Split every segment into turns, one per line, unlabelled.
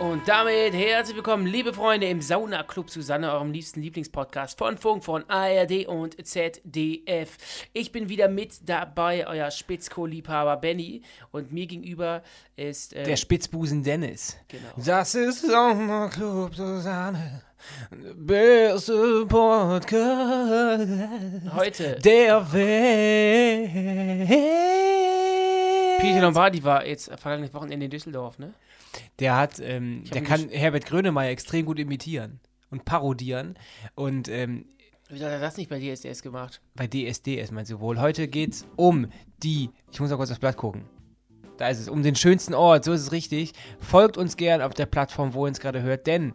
Und damit herzlich willkommen, liebe Freunde, im Sauna Club Susanne, eurem liebsten Lieblingspodcast von Funk, von ARD und ZDF. Ich bin wieder mit dabei, euer Spitzko-Liebhaber Benny. Und mir gegenüber ist. Äh,
Der Spitzbusen Dennis.
Genau.
Das ist Sauna Club Susanne. Beste Podcast
Heute.
der Welt.
Peter Lombardi war jetzt vergangenes Wochenende in Düsseldorf, ne?
Der hat, ähm, der kann Herbert Grönemeyer extrem gut imitieren und parodieren. Und ähm,
Wieso hat er das nicht bei DSDS gemacht?
bei DSDS meinst du wohl. Heute geht's um die, ich muss noch kurz aufs Blatt gucken. Da ist es, um den schönsten Ort, so ist es richtig. Folgt uns gern auf der Plattform, wo ihr uns gerade hört, denn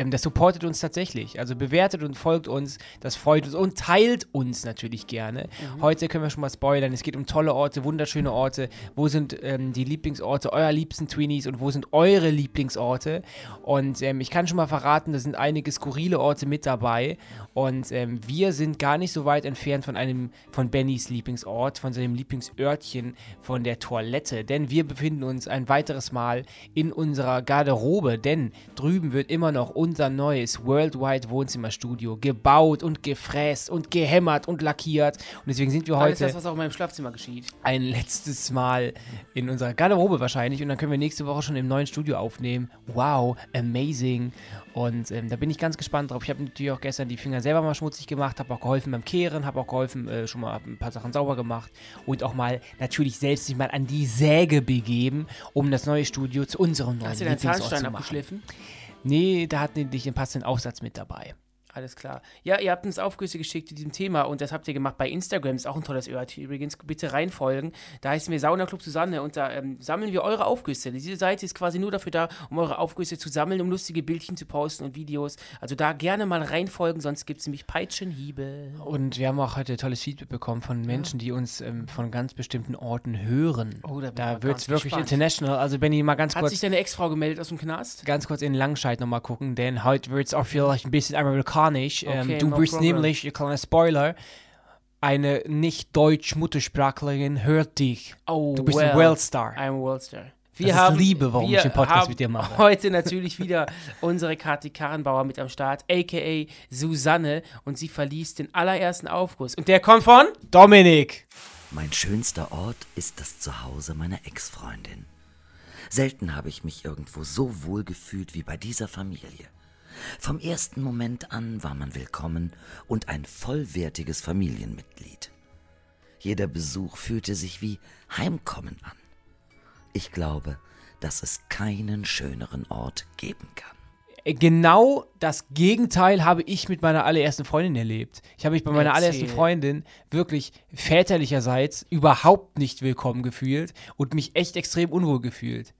ähm, das supportet uns tatsächlich. Also bewertet und folgt uns, das freut uns und teilt uns natürlich gerne. Heute können wir schon mal spoilern, es geht um tolle Orte, wunderschöne Orte. Wo sind ähm, die Lieblingsorte eurer liebsten Tweenies und wo sind eure Lieblingsorte? Und ähm, ich kann schon mal verraten, da sind einige skurrile Orte mit dabei. Und ähm, wir sind gar nicht so weit entfernt von einem, von Bennys Lieblingsort, von seinem Lieblingsörtchen, von der Toilette. Denn wir befinden uns ein weiteres Mal in unserer Garderobe, denn drüben wird immer noch unser neues Worldwide Wohnzimmerstudio gebaut und gefräst und gehämmert und lackiert. Und deswegen sind wir
Alles
heute
das, was auch in meinem Schlafzimmer geschieht.
ein letztes Mal in unserer Garderobe wahrscheinlich und dann können wir nächste Woche schon im neuen Studio aufnehmen. Wow, amazing. Und ähm, da bin ich ganz gespannt drauf. Ich habe natürlich auch gestern die Finger selber mal schmutzig gemacht, habe auch geholfen beim Kehren, habe auch geholfen, äh, schon mal ein paar Sachen sauber gemacht und auch mal natürlich selbst sich mal an die Säge begeben, um das neue Studio zu unserem neuen
Hast du deinen Zahnstein
zu machen. Nee, da hatten die dich einen passenden Aufsatz mit dabei.
Alles klar. Ja, ihr habt uns Aufgüsse geschickt zu diesem Thema und das habt ihr gemacht bei Instagram. Ist auch ein tolles Örtchen übrigens. Bitte reinfolgen. Da heißen wir Sauna Club Susanne und da ähm, sammeln wir eure Aufgüsse. Diese Seite ist quasi nur dafür da, um eure Aufgüsse zu sammeln, um lustige Bildchen zu posten und Videos. Also da gerne mal reinfolgen, sonst gibt es nämlich Peitschenhiebe.
Und wir haben auch heute tolles Feedback bekommen von Menschen, die uns ähm, von ganz bestimmten Orten hören.
Oh, da
da wird es wirklich
gespannt.
international. Also Benny, mal ganz
Hat
kurz
sich deine Ex-Frau gemeldet aus dem Knast?
ganz kurz in Langscheid nochmal gucken, denn heute wird es auch vielleicht ein bisschen amerikanisch.
Okay,
ähm, du
no
bist
problem.
nämlich, ihr kleiner Spoiler, eine nicht deutsch Muttersprachlerin hört dich.
Oh,
Du bist
well,
ein Worldstar.
I'm a Worldstar.
Das ist Liebe, warum
wir
ich den Podcast
haben
mit dir mache.
heute natürlich wieder unsere Kathi Karrenbauer mit am Start, a.k.a. Susanne. Und sie verließ den allerersten Aufguss. Und der kommt von...
Dominik!
Mein schönster Ort ist das Zuhause meiner Ex-Freundin. Selten habe ich mich irgendwo so wohl gefühlt wie bei dieser Familie. Vom ersten Moment an war man willkommen und ein vollwertiges Familienmitglied. Jeder Besuch fühlte sich wie Heimkommen an. Ich glaube, dass es keinen schöneren Ort geben kann.
Genau das Gegenteil habe ich mit meiner allerersten Freundin erlebt. Ich habe mich bei meiner
Erzähl.
allerersten Freundin wirklich väterlicherseits überhaupt nicht willkommen gefühlt und mich echt extrem unwohl gefühlt.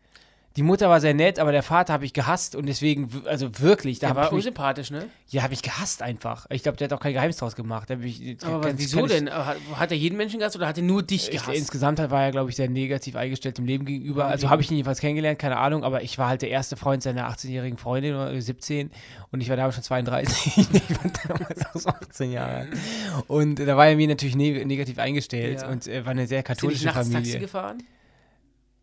Die Mutter war sehr nett, aber der Vater habe ich gehasst und deswegen, also wirklich, da
Der
habe ich
war unsympathisch, ne?
ja, habe ich gehasst einfach. Ich glaube, der hat auch kein Geheimnis draus gemacht. Ich,
Aber
kann-
wieso
kann ich-
denn? Hat, hat er jeden Menschen gehasst oder hat er nur dich
Ich,
gehasst?
insgesamt war er, glaube ich, sehr negativ eingestellt dem Leben gegenüber. Also
wie?
habe ich ihn jedenfalls kennengelernt, keine Ahnung, aber ich war halt der erste Freund seiner 18-jährigen Freundin oder 17 und ich war damals schon 32. ich war damals auch so 18 Jahre alt. Und da war er mir natürlich ne negativ eingestellt
Ja.
und äh, war eine sehr
Ist er nicht
katholische
nachts Taxi
Familie.
gefahren?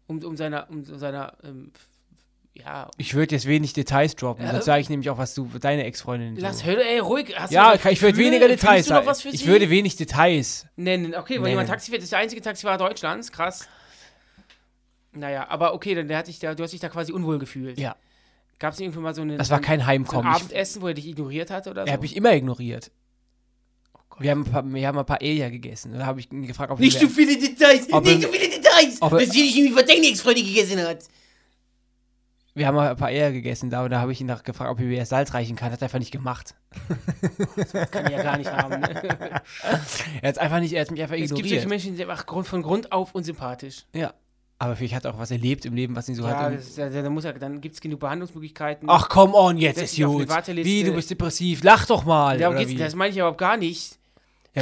Um, um seiner, um seiner, ähm, ja.
Ich würde jetzt wenig Details droppen,
Ja.
sonst sage ich nämlich auch, was du deine Ex-Freundin
Lass, hör, ey, ruhig. Hast
Ja, ich würde weniger Details sagen. Ich
sie?
würde wenig Details.
nennen. Okay, weil
Nennen.
jemand Taxi fährt, ist der einzige Taxifahrer Deutschlands. Krass. Naja, aber okay, dann der hat dich da, du hast dich da quasi unwohl gefühlt.
Ja.
Gab es irgendwann mal so eine.
Das war kein
so ein
Heimkommen.
Abendessen, wo er dich ignoriert hatte oder so?
Er hat mich immer ignoriert. Wir haben ein paar, wir haben ein paar Elia gegessen. Da habe ich ihn gefragt, ob
Nicht so viele Details! Nicht so viele Details!
aber-
das will ich irgendwie Ex-Freundin gegessen hat.
Wir haben ein paar Eier gegessen da und da habe ich ihn nach gefragt, ob er mir Salz reichen kann. Hat er einfach nicht gemacht.
Kann er ja gar nicht haben. Ne?
Er hat einfach nicht, er hat mich einfach
es gibt solche
ignoriert.
Menschen, die sind einfach von Grund auf unsympathisch.
Ja. Aber vielleicht hat er auch was erlebt im Leben, was ihn so
Ja,
hat.
das ist, ja, dann, muss er, dann gibt es genug Behandlungsmöglichkeiten.
Ach, come on, jetzt ist gut. Wie, du bist depressiv. Lach doch mal.
Darum
oder
geht's, das meine ich überhaupt gar nicht.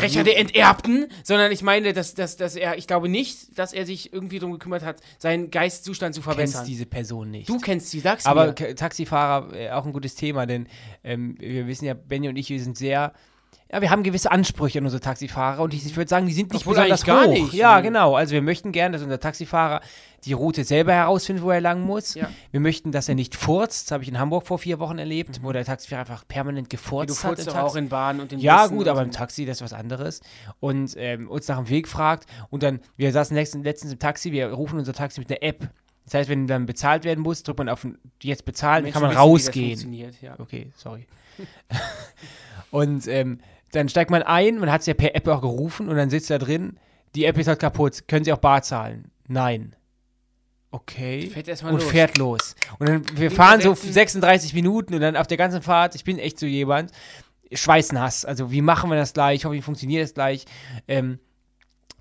Recher der Enterbten, sondern ich meine, dass, dass, dass er, ich glaube nicht, dass er sich irgendwie darum gekümmert hat, seinen Geisteszustand zu
kennst
verbessern.
diese Person nicht.
Du kennst sie, sagst
Aber
mir.
Taxifahrer, äh, auch ein gutes Thema, denn ähm, wir wissen ja, Benny und ich, wir sind sehr, ja, wir haben gewisse Ansprüche an unsere Taxifahrer und ich, ich würde sagen, die sind nicht
Obwohl
besonders
gar
hoch.
nicht.
Ja,
Nee.
genau. Also wir möchten gerne, dass unser Taxifahrer die Route selber herausfindet, wo er lang muss.
Ja.
Wir möchten, dass er nicht furzt. Das habe ich in Hamburg vor vier Wochen erlebt, wo der Taxifahrer einfach permanent
Ja,
gefurzt
du
hat. im
auch in Bahnen und in
Ja,
Bussen
gut, aber im Taxi, das ist was anderes. Und ähm, uns nach dem Weg fragt. Und dann, wir saßen letztens, letztens im Taxi, wir rufen unser Taxi mit einer App. Das heißt, wenn dann bezahlt werden muss, drückt man auf jetzt bezahlen, dann
Menschen
kann man
wissen,
rausgehen.
funktioniert, Ja.
Okay, sorry. und ähm, dann steigt man ein, man hat es ja per App auch gerufen und dann sitzt da drin, die App ist halt kaputt, können Sie auch bar zahlen? Nein. Okay.
Fährt erst mal
und
los.
fährt los. Und dann, wir
Links
fahren so
setzen.
36 Minuten und dann auf der ganzen Fahrt, ich bin echt so jemand, schweißnass. Also wie machen wir das gleich? Ich hoffe, wie funktioniert das gleich? Ähm,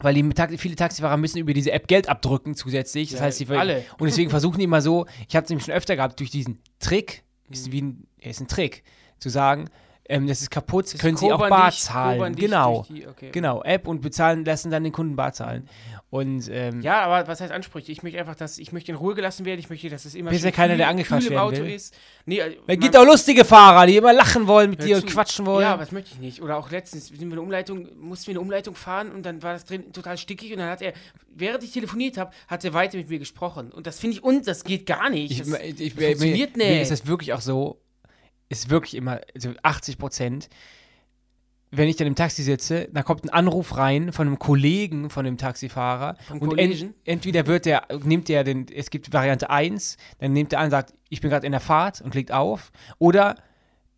weil die viele Taxifahrer müssen über diese App Geld abdrücken zusätzlich. Das
Ja,
heißt, die
alle.
und deswegen versuchen die immer so, ich habe es nämlich schon öfter gehabt, durch diesen Trick,
Mhm.
ist wie ein, ist ein Trick, zu sagen, ähm, das ist kaputt,
Das
können sie auch bar
dich-
zahlen. Genau,
die- okay.
genau, App und bezahlen, lassen dann den Kunden bar zahlen. Und ähm,
Ja, aber was heißt Ansprüche? Ich möchte einfach, dass ich möchte in Ruhe gelassen werden. Ich möchte, dass es immer
Bist ja keiner, der
im
werden
Auto
will.
ist. Nee, äh,
es
man-
gibt auch lustige Fahrer, die immer lachen wollen mit dir und quatschen wollen.
Ja, was möchte ich nicht. Oder auch letztens sind wir eine Umleitung, mussten wir eine Umleitung fahren und dann war das drin total stickig und dann hat er, während ich telefoniert habe, hat er weiter mit mir gesprochen. Und das finde ich, und das geht gar nicht.
ich,
das,
ich, ich,
das funktioniert
mir,
nicht.
Mir ist das wirklich auch so, ist wirklich immer, also 80 Prozent, wenn ich dann im Taxi sitze, da kommt ein Anruf rein von einem Kollegen von dem Taxifahrer
Vom
und
Kollegen?
ent, entweder wird der, nimmt der den, es gibt Variante 1, dann nimmt der an und sagt, ich bin gerade in der Fahrt und klickt auf oder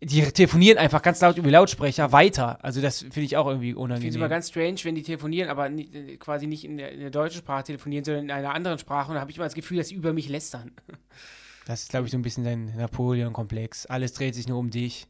die telefonieren einfach ganz laut über die Lautsprecher weiter. Also das finde ich auch irgendwie
ich finde es immer
unangenehm.
ganz strange, wenn die telefonieren, aber ni- äh, quasi nicht in der, in der deutschen Sprache telefonieren, sondern in einer anderen Sprache. Und da habe ich immer das Gefühl, dass sie über mich lästern.
Das ist, glaube ich, so ein bisschen dein Napoleon-Komplex. Alles dreht sich nur um dich.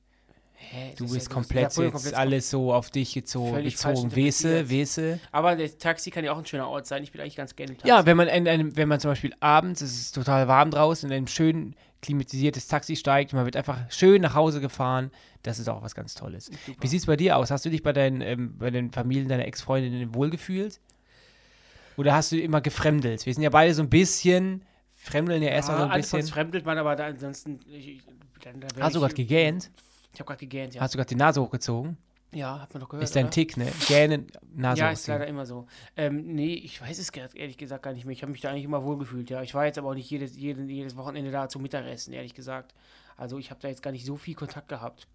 Hä,
Du bist
ist ja-
komplett jetzt
komplett-
alles so auf dich gezogen,
Völlig
bezogen. Wese. Wese.
Aber das Taxi kann ja auch ein schöner Ort sein. Ich bin eigentlich ganz gerne im Taxi.
Ja, wenn man in einem, wenn man zum Beispiel abends, es ist total warm draußen, in ein schön klimatisiertes Taxi steigt, man wird einfach schön nach Hause gefahren, das ist auch was ganz Tolles. Wie sieht es bei dir aus? Hast du dich bei deinen, ähm, bei den Familien deiner Ex-Freundinnen wohlgefühlt? Oder hast du immer gefremdelt? Wir sind ja beide so ein bisschen, fremdeln ja erstmal so ein
anfangs
bisschen.
fremdelt man, aber da ansonsten. Ich, dann, da
Hast du gerade gegähnt?
Ich habe gerade gegähnt, ja.
Hast du gerade die Nase hochgezogen?
ja, hat man doch gehört.
Ist dein? Tick, ne? Gähnen, Nase
Ja, ist leider immer so. Ähm, nee, ich weiß es ehrlich gesagt gar nicht mehr. Ich habe mich da eigentlich immer wohlgefühlt, ja. Ich war jetzt aber auch nicht jedes, jedes, jedes Wochenende da zum Mittagessen, ehrlich gesagt. Also ich habe da jetzt gar nicht so viel Kontakt gehabt.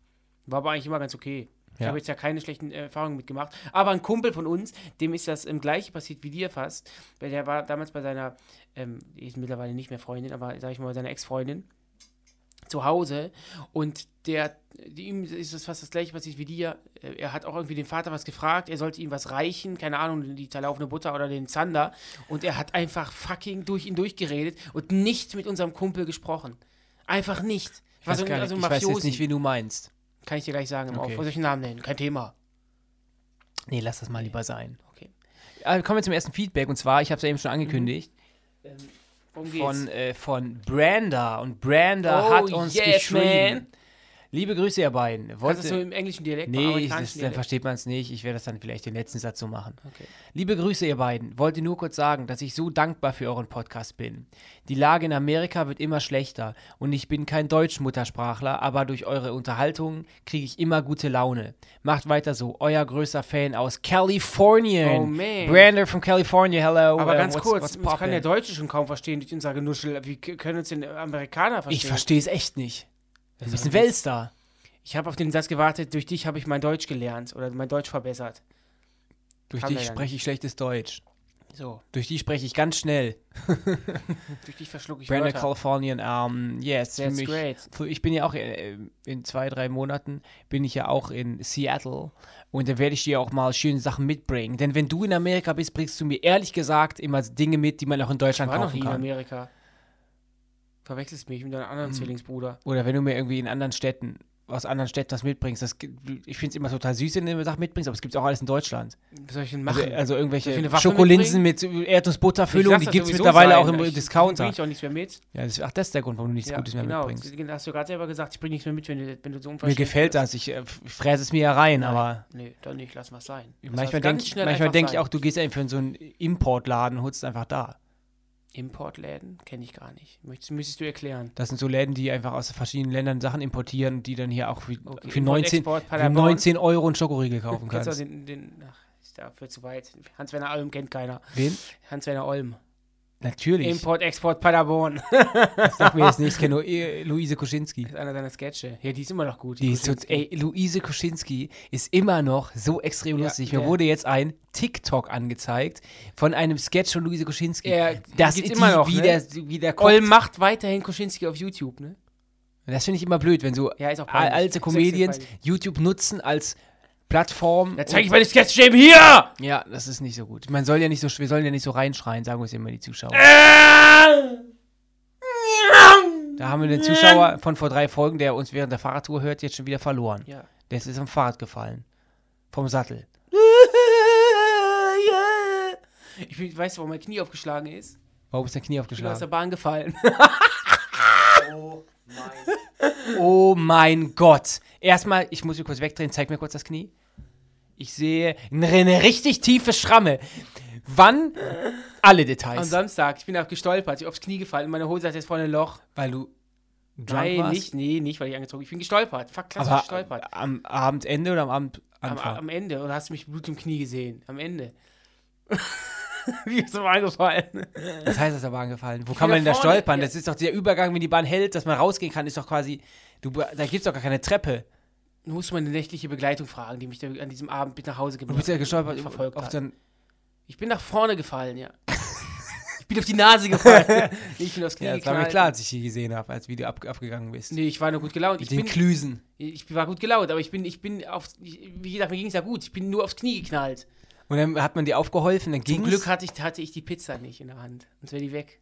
War aber eigentlich immer ganz okay. Ich
Ja.
habe jetzt ja keine schlechten äh, Erfahrungen mitgemacht. Aber ein Kumpel von uns, dem ist das im gleiche passiert wie dir fast. Weil der war damals bei seiner, ähm, die ist mittlerweile nicht mehr Freundin, aber sag ich mal, bei seiner Ex-Freundin zu Hause und der, ihm ist das fast das gleiche passiert wie dir. Äh, Er hat auch irgendwie den Vater was gefragt, er sollte ihm was reichen, keine Ahnung, die zerlaufene Butter oder den Zander und er hat einfach fucking durch ihn durchgeredet und nicht mit unserem Kumpel gesprochen. Einfach nicht.
Ich weiß,
so,
gar nicht,
also
ich weiß jetzt nicht, wie du meinst.
Kann ich dir gleich sagen,
Okay.
okay. auf solchen Namen nennen, kein Thema.
Nee, lass das mal lieber sein.
Okay.
Äh, kommen wir zum ersten Feedback und zwar, ich habe es ja eben schon angekündigt,
Ähm, worum geht's?
von, äh, von Branda und Branda
Oh,
hat uns
yes,
geschrieben.
man.
Liebe Grüße, ihr beiden.
Kannst
Wollte,
du das so im englischen Dialekt,
nee, ich, das, dann versteht man es nicht. Ich werde das dann vielleicht den letzten Satz so machen.
Okay.
Liebe Grüße, ihr beiden. Wollte nur kurz sagen, dass ich so dankbar für euren Podcast bin. Die Lage in Amerika wird immer schlechter und ich bin kein Deutsch-Muttersprachler, aber durch eure Unterhaltung kriege ich immer gute Laune. Macht weiter so. Euer größter Fan aus California.
Oh, man.
Brander from California, hello.
Aber
uh,
ganz
what's-
kurz, ich kann der Deutsche schon kaum verstehen durch unser Genuschel. Wie können uns den Amerikaner verstehen?
Ich verstehe es echt nicht. Du bist ein. Weltstar.
Ich habe auf den Satz gewartet, durch dich habe ich mein Deutsch gelernt oder mein Deutsch verbessert.
Durch
Kann
dich spreche ich schlechtes Deutsch.
So,
Durch die spreche ich ganz schnell.
durch dich verschlucke ich
Brander
Wörter.
Californian, um, yes. für
That's
mich,
great.
Ich bin ja auch äh, in zwei, drei Monaten bin ich ja auch in Seattle und da werde ich dir auch mal schöne Sachen mitbringen. Denn wenn du in Amerika bist, bringst du mir ehrlich gesagt immer Dinge mit, die man auch in
Ich
Deutschland
war noch nie in
kann.
Amerika. Verwechselst mich mit deinem anderen
Hm.
Zwillingsbruder.
Oder wenn du mir irgendwie in anderen Städten aus anderen Städten was mitbringst. Das, ich finde es immer total süß, wenn du Sachen mitbringst, aber es gibt auch alles in Deutschland.
Was soll ich denn
Also,
machen?
also
ich
irgendwelche Schokolinsen mit Erdnussbutterfüllung, die gibt es mittlerweile auch im Discounter.
Bring ich auch nichts mehr mit.
Ja, das, ach, das ist der Grund, warum du nichts
Ja,
Gutes mehr
genau.
mitbringst.
Das hast du gerade selber gesagt, ich bringe nichts mehr mit, wenn du, wenn du so
Mir
unverschämt
gefällt
bist.
das, ich äh, fräse es mir ja rein, aber
Nee, dann nicht, lass mal sein. Das
manchmal denke denk ich
sein.
auch, du gehst einfach in so einen Importladen und holst es einfach da.
Importläden kenne ich gar nicht. Möchtest, müsstest du erklären.
Das sind so Läden, die einfach aus verschiedenen Ländern Sachen importieren die dann hier auch für,
Okay,
für,
Import,
19,
Export,
für
Paderborn.
19 Euro einen Schokoriegel kaufen
Kennst du
kannst.
den, den, ach, ist dafür zu weit. Hans-Werner Olm kennt keiner.
Wen?
Hans-Werner Olm.
Natürlich.
Import, Export, Paderborn.
Das sagt mir jetzt nicht. Ich kenne nur eh, Luise Kuschinski.
Das ist einer deiner Sketche. Ja, die ist immer noch gut.
Die ist so,
Kuschinski.
ey, Luise Kuschinski ist immer noch so extrem
Ja,
lustig. Mir
der-
wurde jetzt ein TikTok angezeigt von einem Sketch von Luise Kuschinski.
Ja,
das ist
immer
die,
noch,
wie,
ne?
der, wie der.
Olm macht weiterhin Kuschinski auf YouTube, ne?
Das finde ich immer blöd, wenn so
Ja, ist
alte
Ist
Comedians. YouTube nutzen als Plattform.
Da zeige ich meine Sketche eben hier!
ja, das ist nicht so gut. Man soll ja nicht so, wir sollen ja nicht so reinschreien, sagen uns immer die Zuschauer. Da haben wir den Zuschauer von vor drei Folgen, der uns während der Fahrradtour hört, jetzt schon wieder verloren.
Ja.
Der ist vom Fahrrad gefallen. Vom Sattel.
Ich bin- weißt du, warum mein Knie aufgeschlagen ist?
Warum ist dein Knie
Ich bin aus der
aufgeschlagen?
Bahn gefallen.
Oh mein Gott. Erstmal, ich muss mich kurz wegdrehen, zeig mir kurz das Knie. Ich sehe eine, richtig tiefe Schramme. Wann? Alle
Am
Details.
Samstag, ich bin auch gestolpert, ich bin aufs Knie gefallen, meine Hose hat jetzt vorne ein Loch.
Weil du drunk
Nein,
warst?
nicht, nee, nicht, weil ich angezogen Ich bin gestolpert, fuck, klasse
Aber
gestolpert.
am Abendende oder am Abend
Am, am Ende, oder hast du mich Blut im Knie gesehen? Am Ende. Wie ist mir eingefallen?
Was heißt das, der Bahn gefallen? Wo kann
bin
man denn da stolpern?
ja.
Das ist doch der Übergang, wenn die Bahn hält, dass man rausgehen kann, ist doch quasi. Du, da gibt es doch gar keine Treppe.
Du musst mal eine nächtliche Begleitung fragen, die mich da an diesem Abend mit nach Hause
Du
gebracht
bist ja gestolpert
und verfolgt
auf
hat. Ich bin nach vorne gefallen, ja. ich bin auf die Nase gefallen. Nee, ich bin aufs Knie
Ja, das war mir klar, als ich hier gesehen habe, als Video ab, abgegangen bist.
Nee, ich war nur gut gelaunt. Ich
Mit den
bin,
Klüsen.
ich war gut gelaunt, aber ich bin, ich bin auf, ich, wie gesagt, mir ging es ja gut. Ich bin nur aufs Knie geknallt.
Und dann hat man dir aufgeholfen, dann
Zum
ging
Glück hatte ich, hatte ich die Pizza nicht in der Hand. Sonst wäre die weg.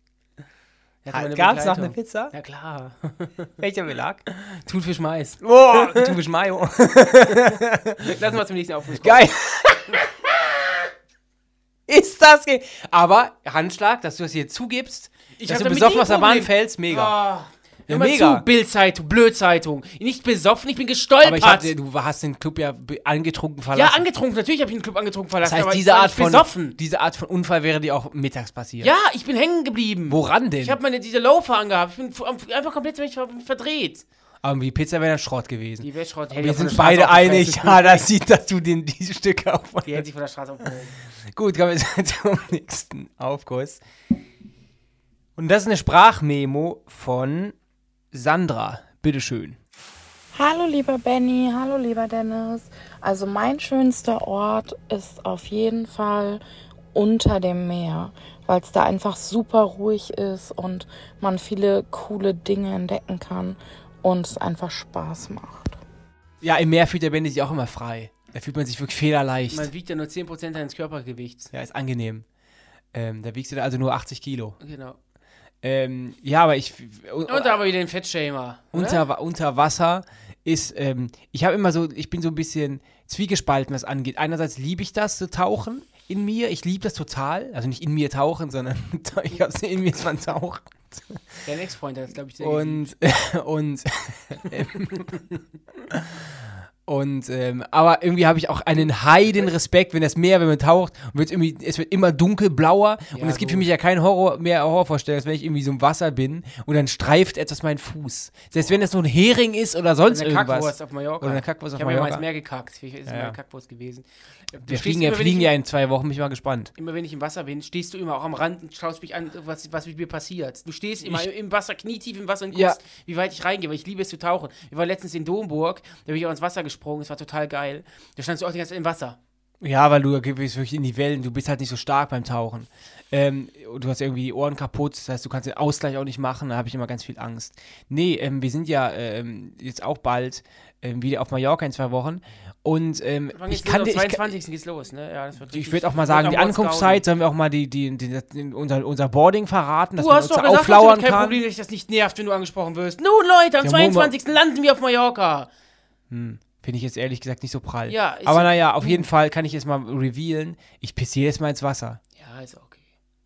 Gab es noch eine. Pizza?
Ja klar.
Welcher Belag?
Thunfisch Mais.
Oh, bist Mayo.
Lass mal zum nächsten Aufruf.
Geil. Ist das ge Aber Handschlag, dass du es hier zugibst,
Ich
dass du besoffen aus der Bahn fällst, mega.
Ah,
Ja,
hör
mega.
zu, Bildzeitung, Blödzeitung. Nicht besoffen, ich bin
Aber
gestolpert.
ich hatte, du hast den Club ja angetrunken verlassen.
ja, angetrunken, natürlich habe ich den Club angetrunken verlassen,
Das heißt,
aber
diese
ich
Art, von,
besoffen.
diese Art von Unfall wäre dir auch mittags passiert.
Ja, ich bin hängen geblieben.
Woran denn?
Ich habe meine diese Loafer angehabt. Ich bin einfach komplett ver- verdreht.
Aber die Pizza wäre dann Schrott gewesen.
Die Wäschrott
Wir sind beide einig, ja, das sieht, dass du den, diese Stücke auf.
Die hätte sich von der Straße aufgehoben.
Gut, kommen wir zum nächsten Aufguss. Und das ist eine Sprachmemo von Sandra. Bitteschön.
Hallo lieber Benny, hallo lieber Dennis. Also mein schönster Ort ist auf jeden Fall unter dem Meer, weil es da einfach super ruhig ist und man viele coole Dinge entdecken kann und es einfach Spaß macht.
Ja, im Meer fühlt der Benny sich auch immer frei. Da fühlt man sich wirklich federleicht.
Man wiegt ja nur 10% deines Körpergewichts.
Ja, ist angenehm. Ähm, da wiegst du dann also nur 80 Kilo.
Genau.
Ähm, ja, aber ich.
Und wir wieder den Fettshamer.
unter, unter Wasser ist, ähm, ich habe immer so, ich bin so ein bisschen zwiegespalten, was angeht. Einerseits liebe ich das, zu tauchen in mir. Ich liebe das total. Also nicht in mir tauchen, sondern ich habe in mir zwar tauchen.
Dein Ex-Freund hat das, glaube ich, sehr.
Und, und, ähm, und, ähm, aber irgendwie habe ich auch einen heiden Respekt, wenn das Meer, wenn man taucht, wird irgendwie, es wird immer dunkelblauer und
Ja,
es gibt
gut.
für mich ja keinen Horror mehr Horrorvorstellung, als wenn ich irgendwie so im Wasser bin und dann streift etwas meinen Fuß. Selbst wenn das nur ein Hering ist oder sonst
eine
irgendwas.
Kackwurst auf Mallorca.
Oder eine Kackwurst auf
ich habe ja mal
Mallorca.
ins Meer gekackt. Ich ist
Ja,
eine Kackwurst gewesen.
Wir
stehst
fliegen, ja, fliegen
ich,
ja in zwei Wochen, bin ich mal gespannt.
Immer wenn ich im Wasser bin, stehst du immer auch am Rand und schaust mich an, was, was mit mir passiert. Du stehst immer
Ich-
im Wasser, knietief im Wasser und guckst,
Ja.
wie weit ich reingehe, weil ich liebe es zu tauchen. Wir waren letztens in Domburg, da bin ich auch ins Wasser gesprungen, das war total geil. Da standst du auch die ganze Zeit im Wasser.
Ja, weil du gehst wirklich in die Wellen, du bist halt nicht so stark beim Tauchen. Ähm, du hast irgendwie die Ohren kaputt, das heißt, du kannst den Ausgleich auch nicht machen, da habe ich immer ganz viel Angst. Nee, ähm, wir sind ja ähm, jetzt auch bald ähm, wieder auf Mallorca in zwei Wochen und ähm, ich kann
am
ich, kann-
22. geht's los, ne? Ja, das wird
ich würde auch mal sagen, die Ankunftszeit, sollen wir auch mal die, die, die, die, unser, unser Boarding verraten, dass
Du
man
hast
uns
doch gesagt,
auflauern
kein
kann.
Problem, dass dich das nicht nervt, wenn du angesprochen wirst. Nun, Leute, am
Ja, Momo-
22. landen wir auf Mallorca.
Hm. Finde ich jetzt ehrlich gesagt nicht so prall.
Ja, ist
Aber
ja-
naja, auf jeden Fall kann ich jetzt mal revealen. Ich pisse jedes Mal ins Wasser.
Ja, ist okay.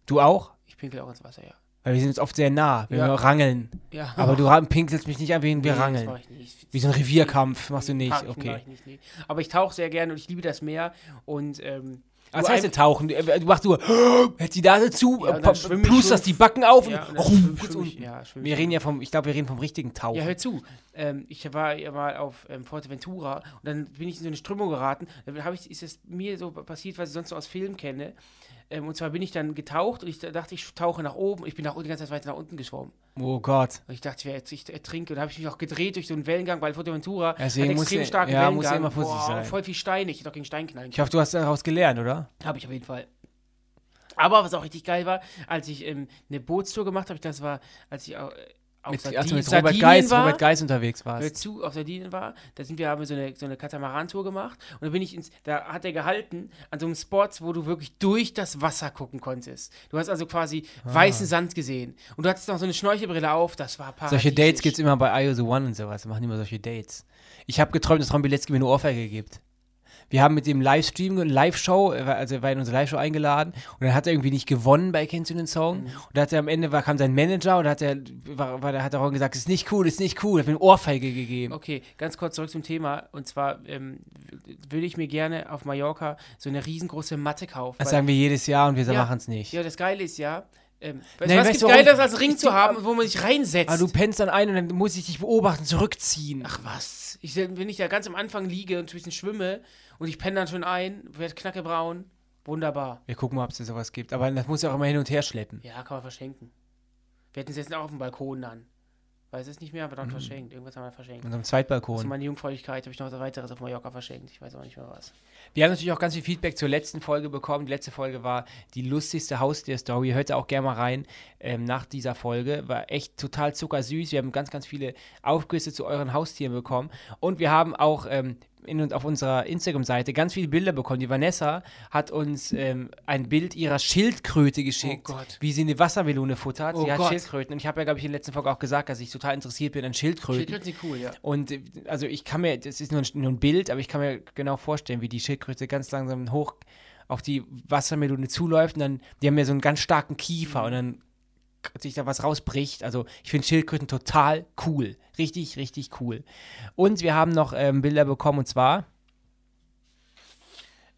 Du auch?
Ich pinkel auch ins Wasser, ja.
Weil wir sind uns oft sehr nah, wenn
Ja.
wir rangeln.
Ja.
Aber du pinkelst mich nicht an, wenn wir
Nee, das
rangeln.
mach ich nicht.
Wie so ein Revierkampf machst du nicht. Okay.
ich nicht, nee. Aber ich tauche sehr gerne und ich liebe das Meer. Und ähm,
Was heißt denn tauchen? Du, machst nur, hält die Nase zu,
Ja, und
plusterst die Backen auf
Ja,
und,
und schwimm-
unten.
ja, schwimm
Wir reden ja vom, ich glaube, wir reden vom richtigen Tauchen.
Ja, hör zu. Ähm, ich war ja mal auf ähm, Forteventura und dann bin ich in so eine Strömung geraten. Dann habe ich, ist es mir so passiert, was ich sonst so aus Filmen kenne. Ähm, und zwar bin ich dann getaucht und ich da- dachte, ich tauche nach oben. Ich bin nach, die ganze Zeit weiter nach unten geschwommen.
oh Gott.
Und ich dachte, ich, wär jetzt, ich ertrinke. Und dann habe ich mich auch gedreht durch so einen Wellengang, weil Forteventura
Deswegen
hat extrem starken
ja,
Wellengang.
ihr immer vorsichtig
Boah,
sein.
Voll viel Steine. Ich hätte auch gegen Stein knallen
Ich hoffe, du hast daraus gelernt, oder?
Habe ich auf jeden Fall. Aber was auch richtig geil war, als ich ähm, eine Bootstour gemacht habe, das war, als ich au- auf
Mit,
Sardi-
also mit Robert Geis,
war,
Robert Geis unterwegs warst.
zu, auf Sardinien war, da sind wir, haben wir so eine, so eine Katamaran-Tour gemacht und da bin ich ins, da hat er gehalten an so einem Spot, wo du wirklich durch das Wasser gucken konntest. Du hast also quasi weißen Sand gesehen und du hattest noch so eine Schnorchelbrille auf, das war paradiesisch.
Solche Dates gibt es immer bei IO The One und sowas. Wir machen immer solche Dates. Ich habe geträumt, dass Ron Bilecki mir eine Ohrfeige gibt. Wir haben mit dem Livestream, Live-Show, er war- also er war in unsere Live-Show eingeladen und dann hat er irgendwie nicht gewonnen bei Kennst du den Song?
Mhm.
Und da hat er am Ende war, kam sein Manager und da hat er, war, war, da hat er gesagt, ist nicht cool, ist nicht cool, hat mir eine Ohrfeige gegeben.
Okay, ganz kurz zurück zum Thema. Und zwar ähm, würde ich mir gerne auf Mallorca so eine riesengroße Matte kaufen.
Das sagen wir jedes Jahr und wir
Ja.
machen es nicht.
Ja, das Geile ist ja, ähm,
Nein,
was
weißt
gibt? Geiles als Ring zu haben, wo man sich reinsetzt?
Aber du pennst dann ein und dann muss ich dich beobachten, zurückziehen.
Ach was, ich, wenn ich da ganz am Anfang liege und ein bisschen schwimme und ich penne dann schon ein, werde knackebraun, wunderbar.
Wir gucken mal, ob es sowas gibt. Aber das muss ja auch immer hin und her schleppen.
Ja, kann man verschenken. Wir hätten es jetzt auch auf dem Balkon dann. Weiß es nicht mehr, aber dann
Mhm.
verschenkt. Irgendwas haben wir verschenkt.
In so einem
Also
Zweitbalkon.
meine Jungfräulichkeit habe ich noch was weiteres auf Mallorca verschenkt. Ich weiß aber nicht mehr was.
Wir haben natürlich auch ganz viel Feedback zur letzten Folge bekommen. Die letzte Folge war die lustigste Haustier-Story. Hört da auch gerne mal rein ähm, nach dieser Folge. War echt total zuckersüß. Wir haben ganz, ganz viele Aufgüsse zu euren Haustieren bekommen. Und wir haben auch ähm, in, und auf unserer Instagram-Seite ganz viele Bilder bekommen. Die Vanessa hat uns ähm, ein Bild ihrer Schildkröte geschickt,
Oh Gott.
wie sie eine Wassermelone futtert.
Oh
sie hat
Gott.
Schildkröten. Und ich habe ja, glaube ich, in der letzten Folge auch gesagt, dass ich total interessiert bin an Schildkröten.
Schildkröten sind cool, ja.
Und äh, also ich kann mir, das ist nur ein, nur ein Bild, aber ich kann mir genau vorstellen, wie die Schildkröte ganz langsam hoch auf die Wassermelone zuläuft und dann, die haben ja so einen ganz starken Kiefer und dann sich da was rausbricht. Also ich finde Schildkröten total cool. Richtig, richtig cool. Und wir haben noch ähm, Bilder bekommen und zwar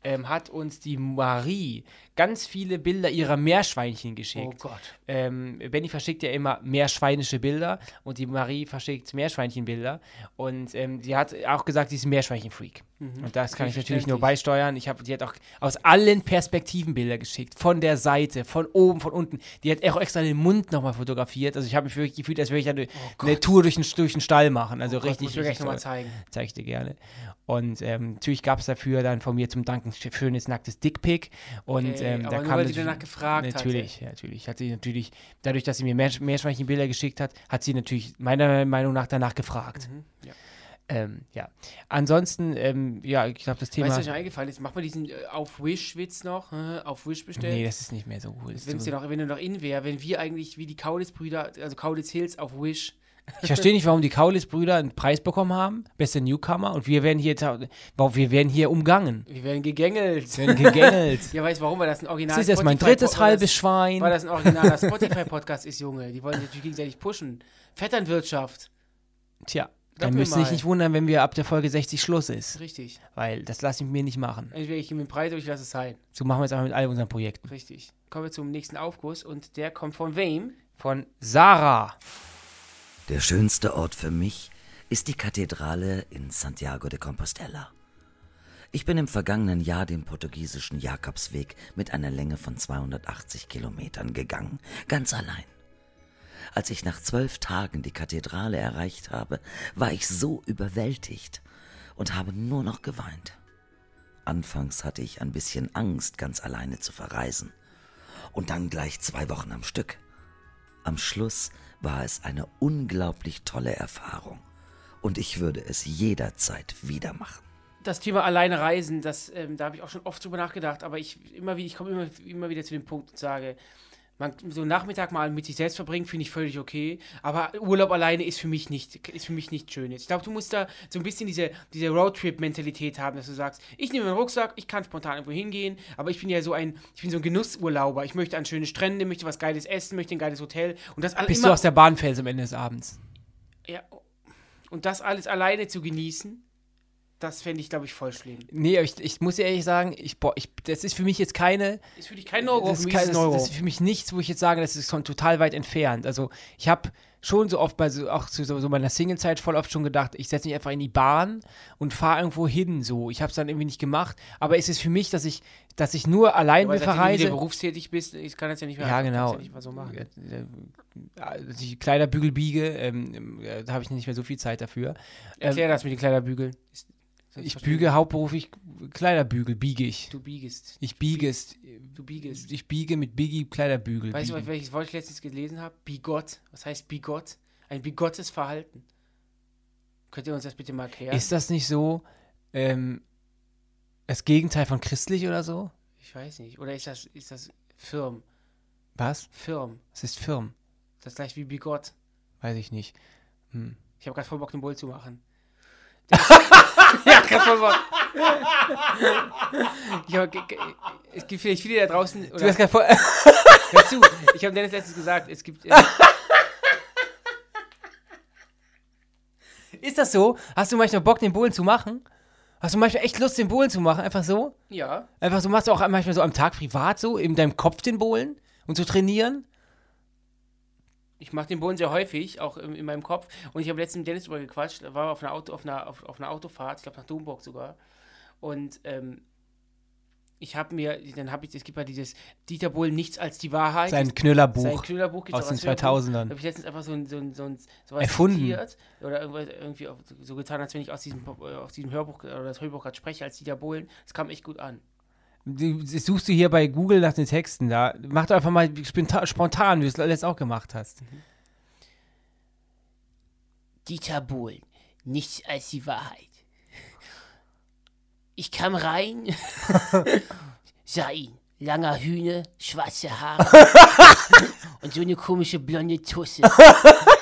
ähm, hat uns die Marie ganz viele Bilder ihrer Meerschweinchen geschickt.
Oh Gott.
Ähm, Benny verschickt ja immer meerschweinische Bilder und die Marie verschickt Meerschweinchenbilder. Und ähm, sie hat auch gesagt, sie ist ein Meerschweinchenfreak. Und das kann ich natürlich nur beisteuern. Ich hab, die hat auch aus allen Perspektiven Bilder geschickt. Von der Seite, von oben, von unten. Die hat auch extra den Mund nochmal fotografiert. Also ich habe mich wirklich gefühlt, als würde ich eine, eine Tour durch den, durch den Stall machen. Also
Oh Gott,
richtig,
muss ich
richtig
nochmal zeigen.
Zeige ich dir gerne. Und ähm, natürlich gab es dafür dann von mir zum Dank ein schönes nacktes Dickpick. Und
Okay,
ähm,
aber
da
nur,
kam
weil sie
natürlich-
danach gefragt hatte.
Natürlich, ja, natürlich. Hat sie natürlich, dadurch, dass sie mir Meer, Meerschweinchenbilder geschickt hat, hat sie natürlich meiner Meinung nach danach gefragt.
Mhm, ja.
Ähm, ja. Ansonsten, ähm, ja, ich glaube, das Thema.
Weißt du, was mir eingefallen ist? Mach mal diesen äh, auf Wish-Witz noch. Äh, auf Wish bestellt.
nee, das ist nicht mehr so cool.
Wenn es
so-
noch, wenn du noch in wäre, wenn wir eigentlich wie die Kaulitz-Brüder, also Kaulitz Hills auf Wish.
Ich verstehe nicht, warum die Kaulitz-Brüder einen Preis bekommen haben, beste Newcomer, und wir werden hier, warum wir werden hier umgangen.
Wir werden gegängelt.
Wir werden gegängelt.
Ja, weißt du warum? Weil das ein Original
das ist jetzt mein drittes halbes Schwein.
Weil das ein originaler Spotify-Podcast ist, Junge. Die wollen sich natürlich gegenseitig pushen. Vetternwirtschaft.
Tja,
Glaub
dann
mir
müsst ihr euch
mal.
nicht wundern, wenn wir ab der Folge 60 Schluss ist.
Richtig.
Weil das lasse ich mir nicht machen.
Entweder ich gebe mir den Preis oder ich lasse es sein.
So machen wir es einfach mit all unseren Projekten.
Richtig. Kommen wir zum nächsten Aufguss und der kommt von wem?
Von Sarah.
Der schönste Ort für mich ist die Kathedrale in Santiago de Compostela. Ich bin im vergangenen Jahr den portugiesischen Jakobsweg mit einer Länge von 280 Kilometern gegangen, ganz allein. Als ich nach zwölf Tagen die Kathedrale erreicht habe, war ich so überwältigt und habe nur noch geweint. Anfangs hatte ich ein bisschen Angst, ganz alleine zu verreisen. Und dann gleich zwei Wochen am Stück. Am Schluss war es eine unglaublich tolle Erfahrung. Und ich würde es jederzeit wieder machen.
Das Thema alleine reisen, das, ähm, da habe ich auch schon oft drüber nachgedacht, aber ich ich komme immer, immer wieder zu dem Punkt und sage, Man, so einen Nachmittag mal mit sich selbst verbringen, finde ich völlig okay. Aber Urlaub alleine ist für mich nicht, ist für mich nicht schön. Ich glaube, du musst da so ein bisschen diese, diese Roadtrip-Mentalität haben, dass du sagst, ich nehme meinen Rucksack, ich kann spontan irgendwo hingehen, aber ich bin ja so ein, ich bin so ein Genussurlauber. Ich möchte an schöne Strände, möchte was Geiles essen, möchte ein geiles Hotel. Und das alles
Bist du aus der Bahnfels am Ende des Abends?
ja, und das alles alleine zu genießen, das fände ich, glaube ich, voll schlimm.
Nee, aber ich, ich muss ehrlich sagen, ich, boah, ich, das ist für mich jetzt keine,
Ist für dich kein No-Go,
das ist, kein, das, das ist für mich nichts, wo ich jetzt sage, das ist schon total weit entfernt. Also ich habe schon so oft bei so, auch zu so, so meiner Single-Zeit voll oft schon gedacht, ich setze mich einfach in die Bahn und fahre irgendwo hin. So, ich habe es dann irgendwie nicht gemacht. Aber es ist für mich, dass ich, dass ich nur allein
Aber
bin
seitdem du
verreise.
berufstätig bist, ich kann das ja nicht mehr.
Ja, genau.
Ja nicht mal so machen.
Als ich Kleiderbügel biege, ähm, äh, da habe ich nicht mehr so viel Zeit dafür.
Erklär das mit den Kleiderbügeln.
Ich büge hauptberuflich Kleiderbügel, biege ich.
Du biegest.
Ich biege es.
Du biegest.
Ich biege mit Biggie Kleiderbügel.
Weißt du,
biegen.
welches Wort ich letztens gelesen habe? Bigott. Was heißt Bigott? Ein bigottes Verhalten. Könnt ihr uns das bitte mal erklären?
Ist das nicht so ähm, das Gegenteil von christlich oder so?
ich weiß nicht. Oder ist das, ist das Firm?
Was?
Firm.
Es ist Firm.
Das ist gleich wie Bigott.
Weiß ich nicht. Hm.
Ich habe gerade voll Bock, den Bull zu machen. Ja, ich hab, ge- ge- es gibt vielleicht viele da draußen.
Du
Oder,
hast gerade voll.
hör zu, ich habe Dennis letztens gesagt, es gibt. Äh,
ist das so? Hast du manchmal Bock, den Bullen zu machen? Hast du manchmal echt Lust, den Bullen zu machen? Einfach so?
ja.
Einfach so machst du auch manchmal so am Tag privat so, in deinem Kopf den Bullen und zu trainieren?
Ich mache den Bullen sehr häufig, auch in, in meinem Kopf. Und ich habe letztens mit Dennis drüber gequatscht, da war auf einer, Auto, auf einer, auf, auf einer Autofahrt, ich glaube nach Domburg sogar. Und ähm, ich habe mir, dann habe ich, es gibt ja dieses Dieter Bohlen Nichts als die Wahrheit.
Sein
Sein
Knüllerbuch
Knüllerbuch gibt's
aus den
als Hörbuch. Da
2000ern.
habe ich letztens einfach so ein, so ein, so ein sowas
Erfunden.
zitiert oder irgendwie auch so getan, als wenn ich aus diesem, äh, aus diesem Hörbuch oder das Hörbuch gerade spreche als Dieter Bohlen. Das kam echt gut an.
Suchst du hier bei Google nach den Texten da. Mach doch einfach mal spontan, spontan wie du es letztens auch gemacht hast.
Dieter Bohlen, nichts als die Wahrheit. Ich kam rein, sah ihn, langer Hühne, schwarze Haare und so eine komische blonde Tusse.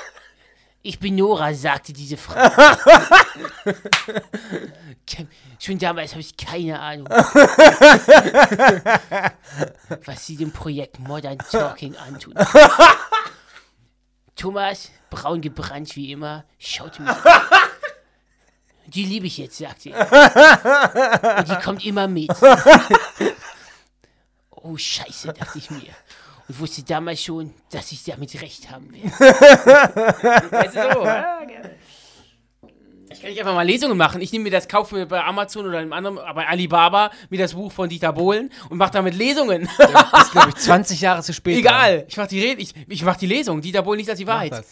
Ich bin Nora, sagte diese Frau. Schon damals habe ich keine Ahnung, was sie dem Projekt Modern Talking antun. Thomas, braun gebrannt wie immer, schaute mich an. Die liebe ich jetzt, sagte er. Und die kommt immer mit. Oh, scheiße, dachte ich mir. Und wusste damals schon, dass ich damit recht haben werde. weißt du so, ja, gerne. Ich kann nicht einfach mal Lesungen machen. Ich nehme mir das, kaufe mir bei Amazon oder einem anderen, bei Alibaba, mir das Buch von Dieter Bohlen und mache damit Lesungen.
Das ist, glaube ich, 20 Jahre zu spät.
Egal, ich mache die, ich, ich mach die Lesung. Dieter Bohlen nicht als die Wahrheit.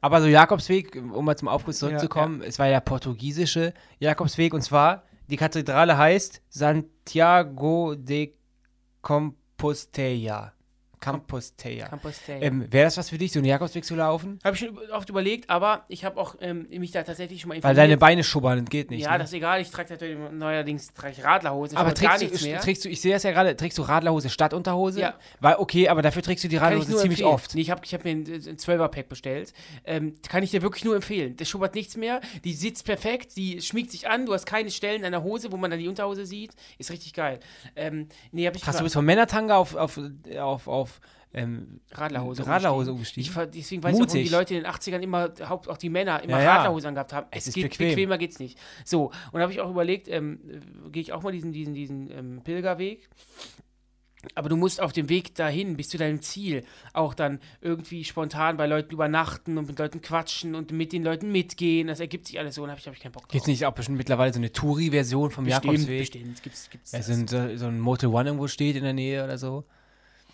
Aber so Jakobsweg, um mal zum Aufguss zurückzukommen, es war der portugiesische Jakobsweg und zwar, die Kathedrale heißt Santiago de Compostela. Compostela.
Compostela.
Ähm, Wäre das was für dich, so einen Jakobsweg zu laufen?
Habe ich schon oft überlegt, aber ich habe auch ähm, mich da tatsächlich schon mal
Weil deine Beine schubbern, das geht nicht.
Ja,
ne?
das ist egal. Ich trage natürlich neuerdings trage ich Radlerhosen.
aber
gar
trägst
nichts
du,
mehr.
trägst du, ich sehe das ja gerade, trägst du Radlerhose statt Unterhose?
Ja.
Weil, okay, aber dafür trägst du die Radlerhose ziemlich
empfehlen.
oft.
Nee, ich habe ich hab mir ein, ein 12er-Pack bestellt. Ähm, kann ich dir wirklich nur empfehlen. Der schubbert nichts mehr. Die sitzt perfekt. Die schmiegt sich an. Du hast keine Stellen an der Hose, wo man dann die Unterhose sieht. Ist richtig geil. Ähm, nee, habe ich
Krass, du bist von Männertanga auf, auf, auf, auf ähm,
Radlerhose.
Radlerhose
umgestiegen. Ich, deswegen weiß ich auch, die
Mutig.
Leute in den 80ern immer, auch die Männer, immer
Ja, ja.
Radlerhose angehabt haben.
Es ist
geht,
bequem.
Bequemer geht's nicht. So, und da habe ich auch überlegt, ähm, äh, gehe ich auch mal diesen, diesen, diesen ähm, Pilgerweg. Aber du musst auf dem Weg dahin, bis zu deinem Ziel, auch dann irgendwie spontan bei Leuten übernachten und mit Leuten quatschen und mit den Leuten mitgehen. Das ergibt sich alles so und habe ich, hab ich keinen Bock drauf.
Gibt es nicht auch bestimmt mittlerweile so eine Touri-Version vom
bestimmt,
Jakobsweg?
bestimmt. Gibt's, gibt's
Ja,
das.
so, ein, so, so ein Motel One irgendwo steht in der Nähe oder so.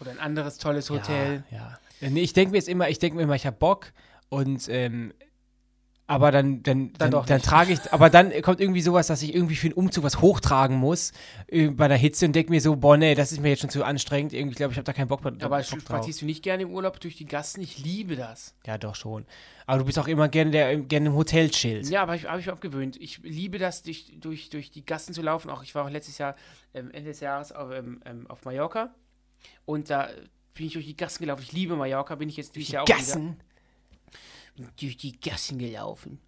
Oder ein anderes tolles Hotel.
Ja. ja. Nee, ich denke mir jetzt immer, ich denke mir immer, ich habe Bock und ähm, aber dann, dann, dann,
doch
dann,
nicht.
trage ich, aber dann kommt irgendwie sowas, dass ich irgendwie für einen Umzug was hochtragen muss äh, bei der Hitze und denke mir so, boah, nee, das ist mir jetzt schon zu anstrengend. Irgendwie glaube ich, habe da keinen Bock, Bock
Aber
drauf.
spazierst du nicht gerne im Urlaub durch die Gassen? Ich liebe das.
Ja, doch schon. Aber du bist auch immer gerne der gerne im Hotel chillt.
Ja, aber habe ich, hab ich mir abgewöhnt. Ich liebe das, durch, durch, durch die Gassen zu laufen. Auch ich war auch letztes Jahr, ähm, Ende des Jahres auf, ähm, ähm, auf Mallorca. Und da bin ich durch die Gassen gelaufen. Ich liebe Mallorca, bin ich jetzt durch ja auch
Gassen.
wieder. Durch die Gassen gelaufen.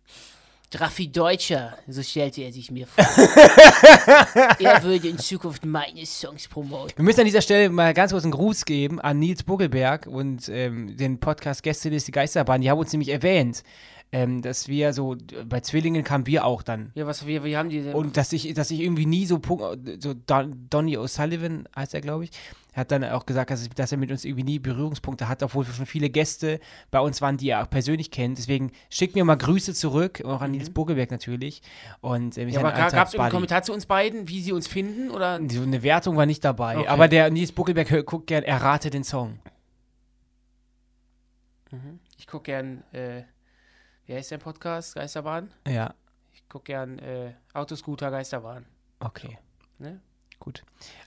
Raffi Deutscher, so stellte er sich mir vor. er würde in Zukunft meine Songs promoten.
Wir müssen an dieser Stelle mal ganz kurz einen Gruß geben an Nils Buckelberg und ähm, den Podcast Gästeliste Geisterbahn. Die haben uns nämlich erwähnt, ähm, dass wir so, bei Zwillingen kamen wir auch dann.
Ja, was wir, wir haben die.
Und dass ich, dass ich irgendwie nie so, Punkt- so Don, Donny O'Sullivan heißt er, glaube ich, hat dann auch gesagt, dass, dass er mit uns irgendwie nie Berührungspunkte hat, obwohl wir schon viele Gäste bei uns waren, die er auch persönlich kennt. Deswegen schickt mir mal Grüße zurück, auch an Nils Buckelberg natürlich. Und, ähm,
Mhm. ja, aber gab es einen Kommentar zu uns beiden, wie sie uns finden? Oder?
So eine Wertung war nicht dabei.
Okay.
Aber der Nils Buckelberg hör- guckt gern, er rate den Song.
Ich gucke gern, äh, wie heißt der Podcast? Geisterbahn?
Ja,
Ich gucke gern äh, Autoscooter Geisterbahn.
okay.
Ne?
Gut.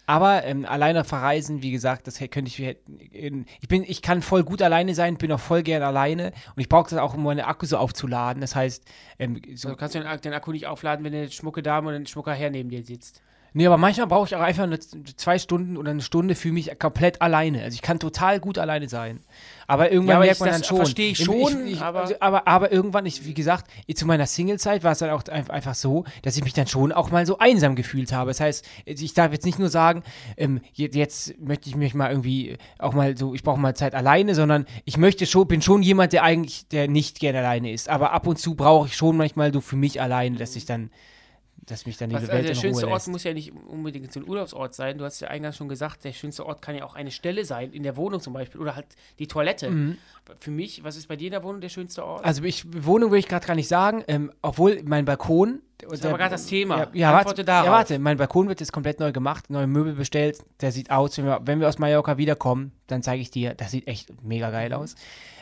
Aber ähm, alleine verreisen, wie gesagt, das könnte ich. Ich bin, ich kann voll gut alleine sein, bin auch voll gern alleine und ich brauche das auch, um meine Akku so aufzuladen. Das heißt, ähm,
So
so,
kannst du den, den Akku nicht aufladen, wenn eine schmucke Dame oder ein schmucker Herr neben dir sitzt.
Nee, aber manchmal brauche ich auch einfach eine, zwei Stunden oder eine Stunde für mich komplett alleine. Also ich kann total gut alleine sein. Aber irgendwann
Ja, aber
merkt
ich-
man dann schon.
verstehe ich schon, aber-
also, aber, aber irgendwann, ich, wie gesagt, ich- zu meiner Single-Zeit war es dann auch ein- einfach so, dass ich mich dann schon auch mal so einsam gefühlt habe. Das heißt, ich darf jetzt nicht nur sagen, ähm, je- jetzt möchte ich mich mal irgendwie auch mal so, ich brauche mal Zeit alleine, sondern ich möchte schon, bin schon jemand, der eigentlich, der nicht gerne alleine ist. Aber ab und zu brauche ich schon manchmal so für mich alleine, dass ich dann, dass mich dann
Was,
diese
also
Welt
der
in
schönste Ort
lässt.
muss ja nicht unbedingt so ein Urlaubsort sein. Du hast ja eingangs schon gesagt, der schönste Ort kann ja auch eine Stelle sein, in der Wohnung zum Beispiel. Oder halt die Toilette. Für mich, was ist bei dir in der Wohnung der schönste Ort?
Mhm. Also ich, Wohnung würde ich gerade gar nicht sagen, ähm, obwohl mein Balkon.
ist aber gerade das Thema.
Ja, ja, warte, ja, warte, mein Balkon wird jetzt komplett neu gemacht, neue Möbel bestellt. Der sieht aus, wenn wir, wenn wir aus Mallorca wiederkommen, dann zeige ich dir, das sieht echt mega geil aus.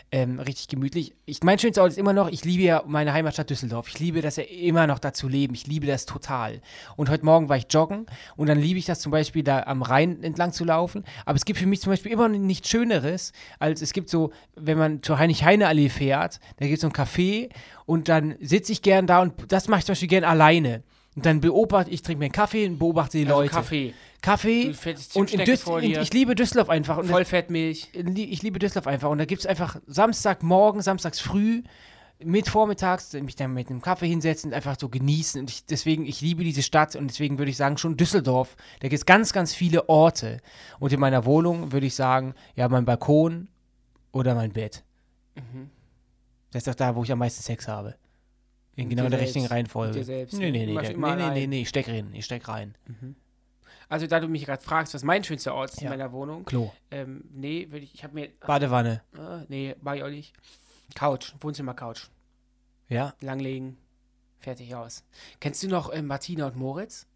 Ähm, richtig gemütlich. Ich, mein schönster Ort ist immer noch, ich liebe ja meine Heimatstadt Düsseldorf. Ich liebe das ja immer noch da zu leben. Ich liebe das total. Und heute Morgen war ich joggen und dann liebe ich das zum Beispiel da am Rhein entlang zu laufen. Aber es gibt für mich zum Beispiel immer nichts Schöneres, als es gibt so, wenn man zur Heinrich-Heine-Allee fährt, da gibt es so ein Café und dann sitze ich gern da und das mache ich zum Beispiel gern alleine. Und dann beobachte ich, trinke mir einen Kaffee und beobachte die
also
Leute.
Kaffee.
Kaffee und in Düs in, ich liebe Düsseldorf einfach. Und
Vollfettmilch.
Ich liebe Düsseldorf einfach. Und da gibt es einfach Samstagmorgen, samstags früh, mit vormittags, mich dann mit einem Kaffee hinsetzen und einfach so genießen. Und ich, deswegen, ich liebe diese Stadt und deswegen würde ich sagen, schon Düsseldorf, da gibt es ganz, ganz viele Orte. Und in meiner Wohnung würde ich sagen, ja, mein Balkon oder mein Bett.
Mhm.
Das ist doch da, wo ich am meisten Sex habe. In genau der
selbst.
richtigen Reihenfolge.
Mit dir selbst.
Nee, nee, nee, nee, nee, nee, nee, ich steck rein, ich steck rein.
Also da du mich gerade fragst, was mein schönster Ort ist
Ja.
in meiner Wohnung,
Klo,
ähm, nee, würde ich, ich habe mir,
Badewanne,
ah, nee, mach ich auch nicht. Couch, Wohnzimmer-Couch,
ja,
langlegen, fertig aus. Kennst du noch äh, Martina und Moritz?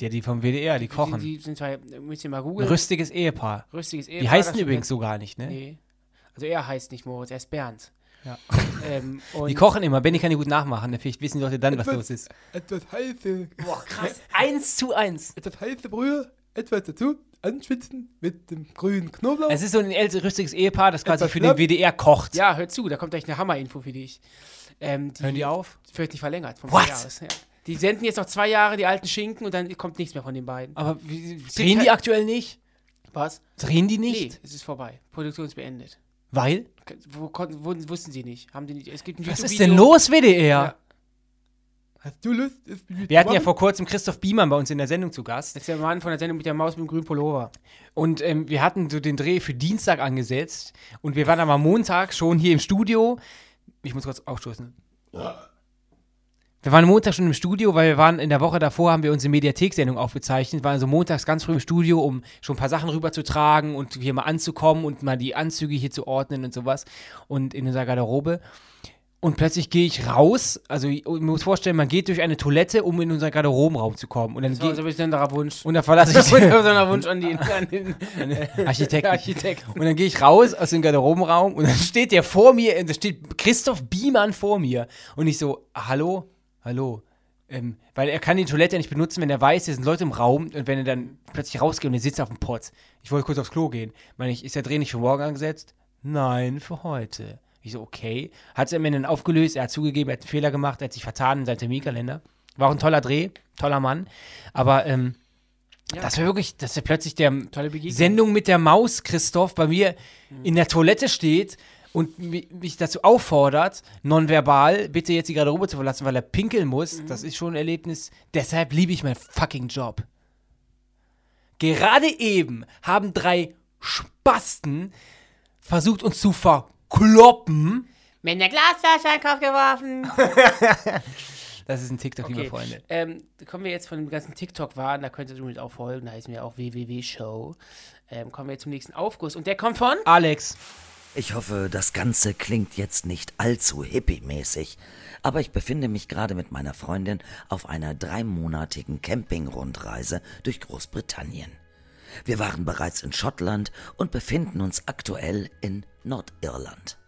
die, die vom WDR, die kochen.
Die, die sind zwei, müsst ihr mal googeln.
rüstiges Ehepaar.
Rüstiges Ehepaar.
Die heißen übrigens so gar nicht, ne?
Nee. Also er heißt nicht Moritz, er ist Bernd.
Ja.
Ähm, und
Die kochen immer. Benny kann die gut nachmachen. ne? Vielleicht wissen die Leute dann, was los ist.
Etwas heiße,
Boah, krass. eins zu eins.
etwas heiße Brühe, etwas dazu, anschwitzen mit dem grünen Knoblauch.
Es ist so ein älteres, rüstiges Ehepaar, das quasi
Etwas
für den. WDR kocht.
Ja, hör zu, da kommt gleich eine Hammer-Info für dich. Ähm, die
Hören die auf?
wird nicht verlängert. Vom
What?
Jahr aus, ja. Die senden jetzt noch zwei Jahre die alten Schinken und dann kommt nichts mehr von den beiden.
Aber wie, drehen die
kein-
aktuell nicht?
Was?
Drehen die
Nee,
nicht?
es ist vorbei. Produktion ist beendet.
Weil?
Wo, konnten, wo wussten sie nicht? Haben die nicht? Es gibt ein
Was ist denn los, WDR?
Ja.
Hast du Lust,
Wir hatten ja vor kurzem Christoph Biemann bei uns in der Sendung zu Gast.
Das ist der Mann von der Sendung mit der Maus mit dem grünen Pullover.
Und ähm, wir hatten so den Dreh für Dienstag angesetzt. Und wir waren aber Montag schon hier im Studio. Ich muss kurz aufstoßen. Wir waren Montag schon im Studio, weil wir waren in der Woche davor, haben wir unsere Mediathek-Sendung aufgezeichnet. Wir waren also montags ganz früh im Studio, um schon ein paar Sachen rüberzutragen und hier mal anzukommen und mal die Anzüge hier zu ordnen und sowas. Und in unserer Garderobe. Und plötzlich gehe ich raus. Also, ich, ich muss vorstellen, man geht durch eine Toilette, um in unseren Garderobenraum zu kommen. Und dann
so ein besonderer Wunsch.
Und da verlasse ich
besonderer Wunsch an den, an den
Architekten.
Architekten.
Und dann gehe ich raus aus dem Garderobenraum und dann steht der vor mir, da steht Christoph Biemann vor mir. Und ich so, hallo, hallo. Ähm, weil er kann die Toilette ja nicht benutzen, wenn er weiß, hier sind Leute im Raum und wenn er dann plötzlich rausgeht und er sitzt auf dem Pott. Ich wollte kurz aufs Klo gehen. Meine ich, ist der Dreh nicht für morgen angesetzt? Nein, für heute. Ich so, okay. Hat es am Ende dann aufgelöst, er hat zugegeben, er hat einen Fehler gemacht, er hat sich vertan in seinem Terminkalender. War auch ein toller Dreh, toller Mann. Aber ähm, Das wäre wirklich, dass er plötzlich der. Sendung mit der Maus, Christoph, bei mir in der Toilette steht und mi- mich dazu auffordert, nonverbal, bitte jetzt die Garderobe zu verlassen, weil er pinkeln muss. Das ist schon ein Erlebnis. Deshalb liebe ich meinen fucking Job. Gerade eben haben drei Spasten versucht, uns zu verkloppen.
Mit einer Glasflasche in Kopf geworfen.
Das ist ein TikTok, liebe
Okay.
Freunde.
Ähm, kommen wir jetzt von dem ganzen TikTok-Waren, da könnt ihr übrigens auch folgen, da heißen wir auch www.show. Ähm, kommen wir jetzt zum nächsten Aufguss. Und der kommt von?
Alex,
Ich hoffe, das Ganze klingt jetzt nicht allzu hippie-mäßig, aber ich befinde mich gerade mit meiner Freundin auf einer dreimonatigen Camping-Rundreise durch Großbritannien. Wir waren bereits in Schottland und befinden uns aktuell in Nordirland.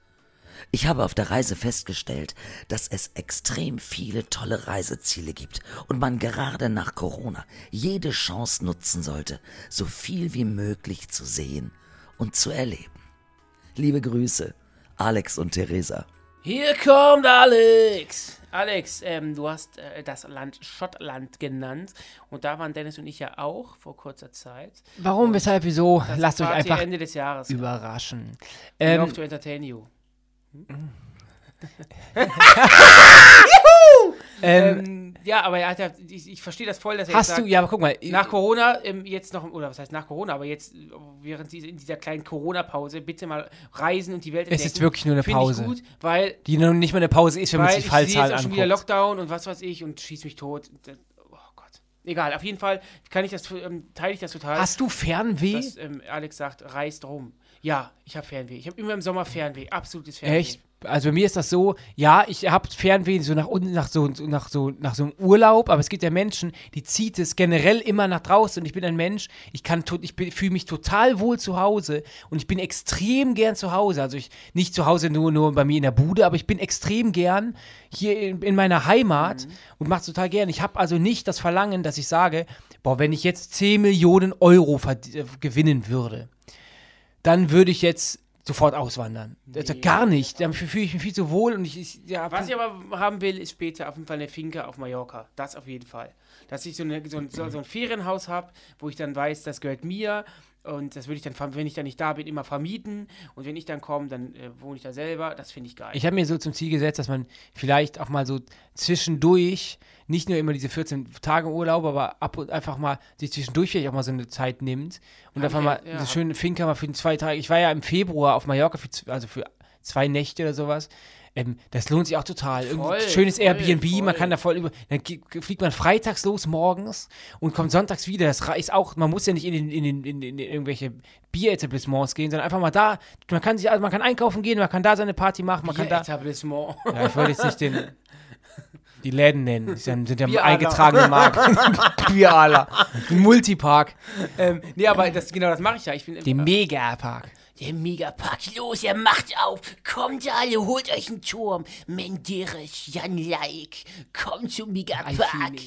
Ich habe auf der Reise festgestellt, dass es extrem viele tolle Reiseziele gibt und man gerade nach Corona jede Chance nutzen sollte, so viel wie möglich zu sehen und zu erleben. Liebe Grüße, Alex und Theresa.
Hier kommt Alex. Alex, ähm, du hast äh, das Land Schottland genannt. Und da waren Dennis und ich ja auch vor kurzer Zeit.
warum, weshalb, wieso?
Das
Lasst euch einfach
Ende des Jahres.
überraschen.
We
Ähm,
love to entertain you.
ähm,
Ähm, ja, aber er hat ja, ich, ich verstehe das voll, dass er
hast
jetzt
du,
sagt,
ja, aber guck mal.
nach Corona ähm, jetzt noch, oder was heißt nach Corona, aber jetzt äh, während dieser, in dieser kleinen Corona-Pause bitte mal reisen und die Welt
Es ist wirklich nur eine
Finde
Pause.
Ich gut, weil,
die noch nicht mal eine Pause ist, wenn man
weil
sich die
ich sehe
Fallzahlen
jetzt auch schon wieder
anguckt.
Lockdown und was weiß ich und schieß mich tot. Das- Oh Gott. Egal, auf jeden Fall kann ich das, ähm, teile ich das total.
Hast du Fernweh?
dass ähm, Alex sagt, reist rum. Ja, ich habe Fernweh. Ich habe immer im Sommer Fernweh. Absolutes Fernweh.
Echt? Also bei mir ist das so, ja, ich habe Fernweh so nach unten, nach so, nach so, nach so einem Urlaub, aber es gibt ja Menschen, die zieht es generell immer nach draußen und ich bin ein Mensch, ich kann, ich fühle mich total wohl zu Hause und ich bin extrem gern zu Hause. Also ich, nicht zu Hause nur, nur bei mir in der Bude, aber ich bin extrem gern hier in, in meiner Heimat und mache total gern. Ich habe also nicht das Verlangen, dass ich sage, boah, wenn ich jetzt 10 Millionen Euro äh, gewinnen würde, dann würde ich jetzt sofort auswandern. Also gar nicht. Da fühle ich mich viel zu wohl und ich, ich ja,
Was ich aber haben will, ist später auf jeden Fall eine Finke auf Mallorca. Das auf jeden Fall. Dass ich so, eine, so, ein, so, so ein Ferienhaus habe, wo ich dann weiß, das gehört mir. Und das würde ich dann, wenn ich dann nicht da bin, immer vermieten. Und wenn ich dann komme, dann äh, wohne ich da selber. Das finde ich geil.
Ich habe mir so zum Ziel gesetzt, dass man vielleicht auch mal so zwischendurch, nicht nur immer diese 14 Tage Urlaub, aber ab und einfach mal sich zwischendurch vielleicht auch mal so eine Zeit nimmt und
Hab
einfach mal
ja- hab-
schöne Finca mal für zwei Tage. Ich war ja im Februar auf Mallorca, für, also für zwei Nächte oder sowas. Ähm, das lohnt sich auch total.
Voll,
schönes
voll,
Airbnb, man
voll.
kann da voll über. Dann fliegt man freitags los morgens und kommt sonntags wieder. Das reicht auch, man muss ja nicht in, den, in, den, in, den, in irgendwelche Bieretablissements gehen, sondern einfach mal da. Man kann sich, also man kann einkaufen gehen, man kann da seine Party machen, man kann da.
Etablissement.
Ja, ich wollte jetzt nicht den, die Läden nennen. Das sind sind ja eingetragene Marken. Bierala. Multipark.
ähm, nee, aber das, genau das mache ich ja. Ich bin,
Die Megapark.
Der Megapark, los, er macht auf. Kommt alle, holt euch einen Turm. Menderes, Jan Like, kommt zum Megapark.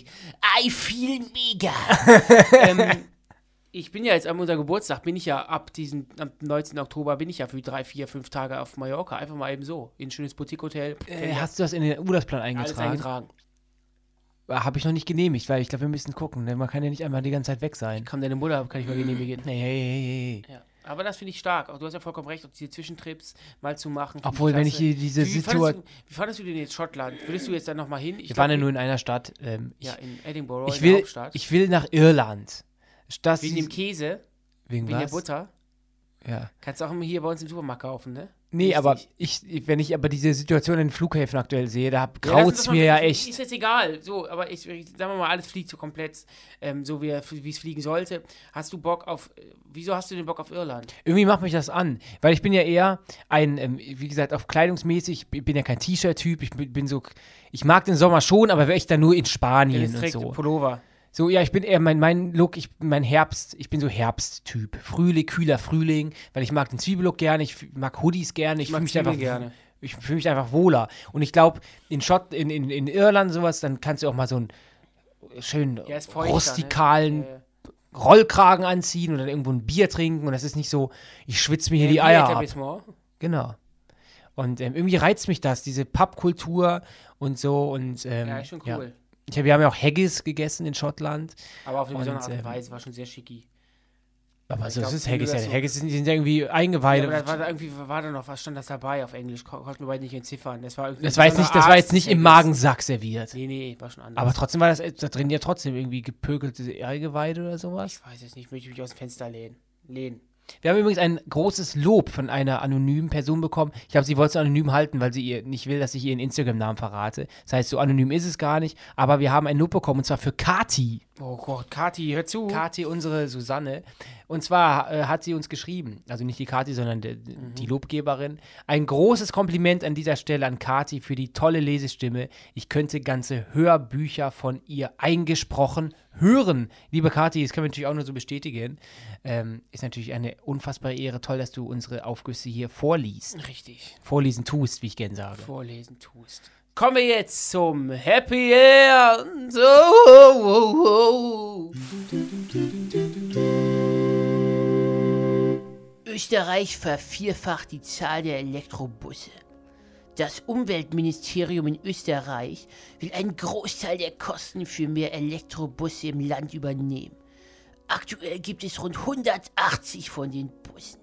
I feel mega. ähm, ich bin ja jetzt an unserem Geburtstag, bin ich ja ab diesem, am 19. Oktober bin ich ja für drei, vier, fünf Tage auf Mallorca. Einfach mal eben so. In ein schönes Boutique-Hotel.
Äh, hast du das in den Urlaubsplan
alles
eingetragen?
eingetragen.
Habe ich noch nicht genehmigt, weil ich glaube, wir müssen gucken. Denn man kann ja nicht einmal die ganze Zeit weg sein.
Kann deine Mutter, kann ich mal genehmigen.
Hey, hey, hey, hey.
Ja. Aber das finde ich stark. Auch du hast ja vollkommen recht, auch diese Zwischentrips mal zu machen.
Obwohl, wenn ich hier diese Situation.
wie fandest du denn jetzt Schottland? Würdest du jetzt dann nochmal hin? Ich
Wir waren ja nur in einer Stadt. Ähm,
Ja,
ich,
in Edinburgh,
ich,
in der
will,
Hauptstadt.
ich will nach Irland. Das
wegen dem Käse,
wegen
wegen der? Butter.
Ja.
Kannst du auch immer hier bei uns im Supermarkt kaufen, ne?
Nee,
Richtig.
aber ich, wenn ich aber diese Situation in den Flughäfen aktuell sehe, da graut es mir
mal-
ja
Ist
echt.
jetzt egal. So, aber ich, ich sagen wir mal, alles fliegt so komplett, ähm, so wie es fliegen sollte. Hast du Bock auf, äh, wieso hast du den Bock auf Irland?
Irgendwie macht mich das an, weil ich bin ja eher ein, ähm, wie gesagt, auf kleidungsmäßig, ich bin ja kein T-Shirt-Typ, ich bin, so, ich mag den Sommer schon, aber wäre ich dann nur in Spanien und so.
Pullover.
So, ja, ich bin eher, mein, mein Look, ich, mein Herbst, ich bin so Herbsttyp. Frühling, kühler Frühling, weil ich mag den Zwiebellook gerne, ich mag Hoodies gerne, ich
mag
fühle mich einfach
gerne.
Ich fühle mich einfach wohler. Und ich glaube, in Schott, in, in, in Irland sowas, dann kannst du auch mal so einen schönen
Ja, feuchter,
rustikalen
Ne?
Rollkragen anziehen oder irgendwo ein Bier trinken und das ist nicht so, ich schwitze mir hier die Eier ab. Genau. Und ähm, irgendwie reizt mich das, diese Pappkultur und so und ähm,
Ja, ist schon cool.
Ich hab, wir haben ja auch Haggis gegessen in Schottland.
Aber auf eine besondere Art und
ähm,
Weise, war schon sehr schicki.
Aber
ich
so
glaub,
ist Haggis
das
ja.
so-
Haggis sind, sind ja irgendwie
Ja,
Eingeweide.
aber das war da irgendwie, war da noch, was stand das dabei auf Englisch? Ko- Konnten wir beide nicht entziffern. Das war, irgendwie
das war jetzt nicht, das war jetzt nicht im
Haggis.
Magensack serviert.
Nee, nee, war schon anders.
Aber trotzdem war das da drin ja trotzdem irgendwie gepökelte Eingeweide oder sowas.
ich weiß es nicht, möchte ich mich aus dem Fenster lehnen. Lehnen.
Wir haben übrigens ein großes Lob von einer anonymen Person bekommen. Ich glaube, sie wollte es anonym halten, weil sie ihr nicht will, dass ich ihren Instagram-Namen verrate. Das heißt, so anonym ist es gar nicht. Aber wir haben ein Lob bekommen und zwar für Kati.
Oh Gott, Kathi, hör zu.
Kati, unsere Susanne. Und zwar äh, hat sie uns geschrieben, also nicht die Kati, sondern die,
Mhm.
die Lobgeberin. Ein großes Kompliment an dieser Stelle an Kati für die tolle Lesestimme. Ich könnte ganze Hörbücher von ihr eingesprochen hören. Liebe Kati, das können wir natürlich auch nur so bestätigen. Ähm, ist natürlich eine unfassbare Ehre. Toll, dass du unsere Aufgüsse hier vorliest.
Richtig.
Vorlesen tust, wie ich gern sage.
Vorlesen tust. Kommen wir jetzt zum Happy End. Oh, oh, oh. Österreich vervierfacht die Zahl der Elektrobusse. Das Umweltministerium in Österreich will einen Großteil der Kosten für mehr Elektrobusse im Land übernehmen. Aktuell gibt es rund 180 von den Bussen.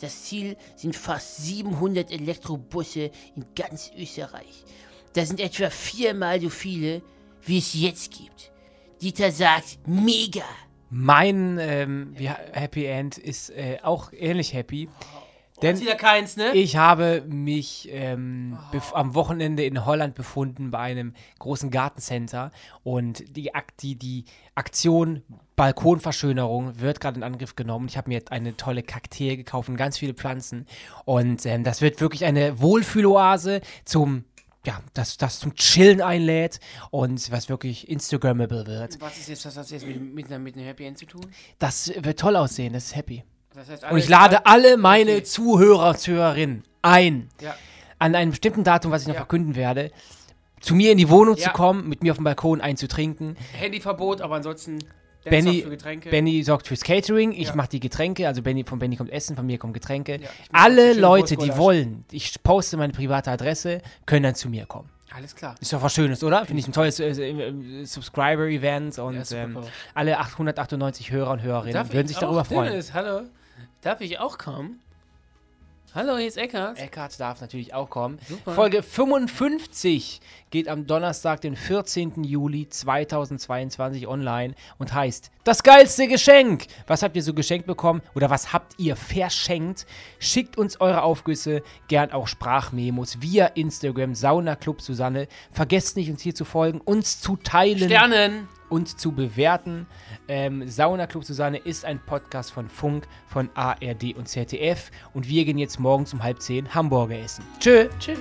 Das Ziel sind fast 700 Elektrobusse in ganz Österreich. Das sind etwa viermal so viele, wie es jetzt gibt. Dieter sagt, mega.
Mein ähm, Happy End ist äh, auch ähnlich happy. Denn
wieder keins, ne?
Ich habe mich ähm, bef- am Wochenende in Holland befunden bei einem großen Gartencenter und die, Ak die, die Aktion Balkonverschönerung wird gerade in Angriff genommen. Ich habe mir eine tolle Kaktee gekauft und ganz viele Pflanzen und ähm, das wird wirklich eine Wohlfühloase zum ja, das, das zum Chillen einlädt und was wirklich Instagrammable wird.
Was ist jetzt, was hat das jetzt mit, mit, einer- mit einem Happy End zu tun?
Das wird toll aussehen, das ist happy.
Das heißt,
Und ich lade alle meine
Okay.
Zuhörer Zuhörerinnen ein,
Ja.
an einem bestimmten Datum, was ich noch
Ja.
verkünden werde, zu mir in die Wohnung
Ja.
zu kommen, mit mir auf dem Balkon einzutrinken.
Handyverbot, aber ansonsten
Benny,
sorgt für.
Benny sorgt fürs Catering, ich
Ja.
mache die Getränke, also Benny, von Benny kommt Essen, von mir kommen Getränke.
Ja,
Alle Leute, die wollen, ich poste meine private Adresse, können dann zu mir kommen.
Alles klar.
Ist doch was Schönes, oder? Finde ich ein tolles äh, äh, Subscriber-Event und
Ja,
ähm, alle 898 Hörer und Hörerinnen
Darf
würden
ich
sich darüber freuen.
Dennis, hallo. Darf ich auch kommen? Hallo, hier ist Eckart.
Eckhard darf natürlich auch kommen.
Super.
Folge 55 geht am Donnerstag, den 14. Juli 2022 online und heißt Das geilste Geschenk. Was habt ihr so geschenkt bekommen oder was habt ihr verschenkt? Schickt uns eure Aufgüsse, gern auch Sprachmemos via Instagram Sauna Club Susanne. Vergesst nicht, uns hier zu folgen, uns zu teilen
Sternen.
Und zu bewerten. Ähm, Sauna Club Susanne ist ein Podcast von Funk, von ARD und ZDF. Und wir gehen jetzt morgens um halb zehn Hamburger essen. Tschö.
Tschüss.